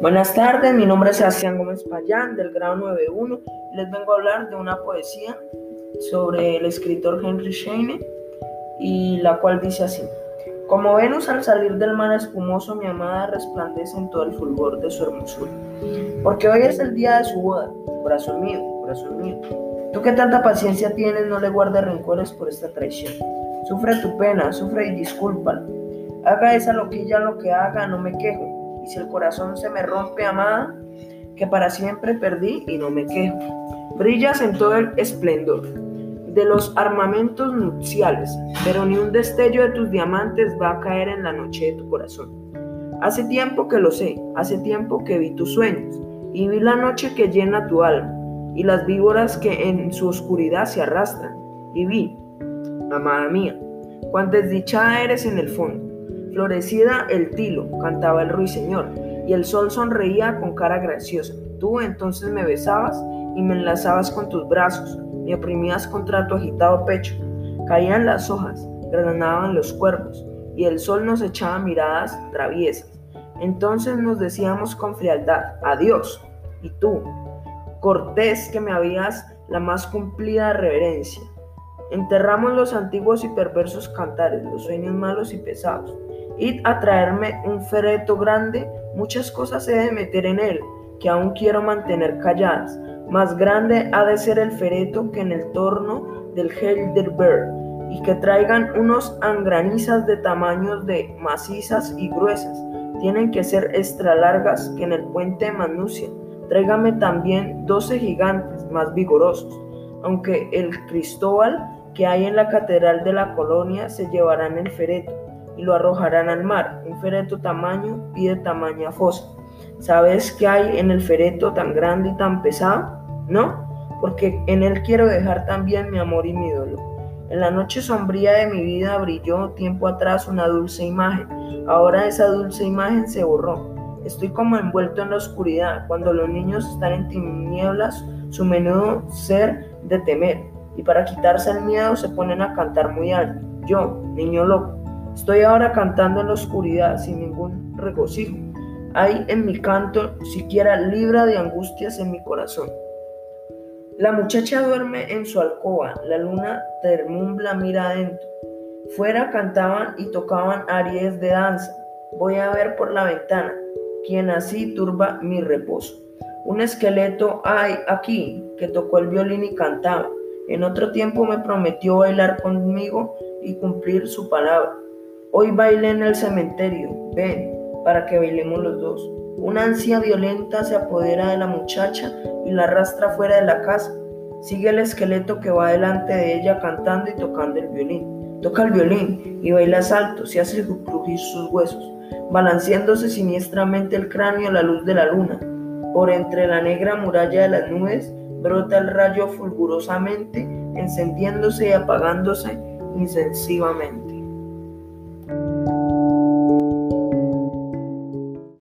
Buenas tardes, mi nombre es Sebastián Gómez Payán del grado 91 y les vengo a hablar de una poesía sobre el escritor Henry Shane y la cual dice así. Como Venus al salir del mar espumoso, mi amada resplandece en todo el fulgor de su hermosura. Porque hoy es el día de su boda, corazón mío, corazón mío. Tú que tanta paciencia tienes, no le guardes rencores por esta traición. Sufre tu pena, sufre y discúlpala. Haga esa loquilla lo que haga, no me quejo y si el corazón se me rompe, amada, que para siempre perdí y no me quejo. Brillas en todo el esplendor de los armamentos nupciales, pero ni un destello de tus diamantes va a caer en la noche de tu corazón. Hace tiempo que lo sé, hace tiempo que vi tus sueños, y vi la noche que llena tu alma, y las víboras que en su oscuridad se arrastran, y vi, amada mía, cuán desdichada eres en el fondo, Florecida el tilo, cantaba el ruiseñor, y el sol sonreía con cara graciosa. Tú entonces me besabas y me enlazabas con tus brazos, me oprimías contra tu agitado pecho. Caían las hojas, granaban los cuervos, y el sol nos echaba miradas traviesas. Entonces nos decíamos con frialdad, adiós. Y tú, cortés que me habías la más cumplida reverencia. Enterramos los antiguos y perversos cantares, los sueños malos y pesados. Id a traerme un fereto grande, muchas cosas he de meter en él, que aún quiero mantener calladas. Más grande ha de ser el fereto que en el torno del Heidelberg, y que traigan unos angranizas de tamaños de macizas y gruesas. Tienen que ser extra largas que en el puente de Manucia. Tráigame también doce gigantes más vigorosos, aunque el Cristóbal que hay en la catedral de la colonia se llevarán el fereto y lo arrojarán al mar. Un fereto tamaño pide tamaña fosa. ¿Sabes qué hay en el fereto tan grande y tan pesado? ¿No? Porque en él quiero dejar también mi amor y mi dolor. En la noche sombría de mi vida brilló tiempo atrás una dulce imagen. Ahora esa dulce imagen se borró. Estoy como envuelto en la oscuridad. Cuando los niños están en tinieblas, su menudo ser de temer. Y para quitarse el miedo se ponen a cantar muy alto. Yo, niño loco, Estoy ahora cantando en la oscuridad sin ningún regocijo. Hay en mi canto siquiera libra de angustias en mi corazón. La muchacha duerme en su alcoba, la luna termumbla mira adentro. Fuera cantaban y tocaban aries de danza. Voy a ver por la ventana, quien así turba mi reposo. Un esqueleto hay aquí que tocó el violín y cantaba. En otro tiempo me prometió bailar conmigo y cumplir su palabra. Hoy bailé en el cementerio, ven, para que bailemos los dos. Una ansia violenta se apodera de la muchacha y la arrastra fuera de la casa. Sigue el esqueleto que va delante de ella cantando y tocando el violín. Toca el violín y baila salto, se hace crujir sus huesos, balanceándose siniestramente el cráneo a la luz de la luna. Por entre la negra muralla de las nubes brota el rayo fulgurosamente, encendiéndose y apagándose insensiblemente.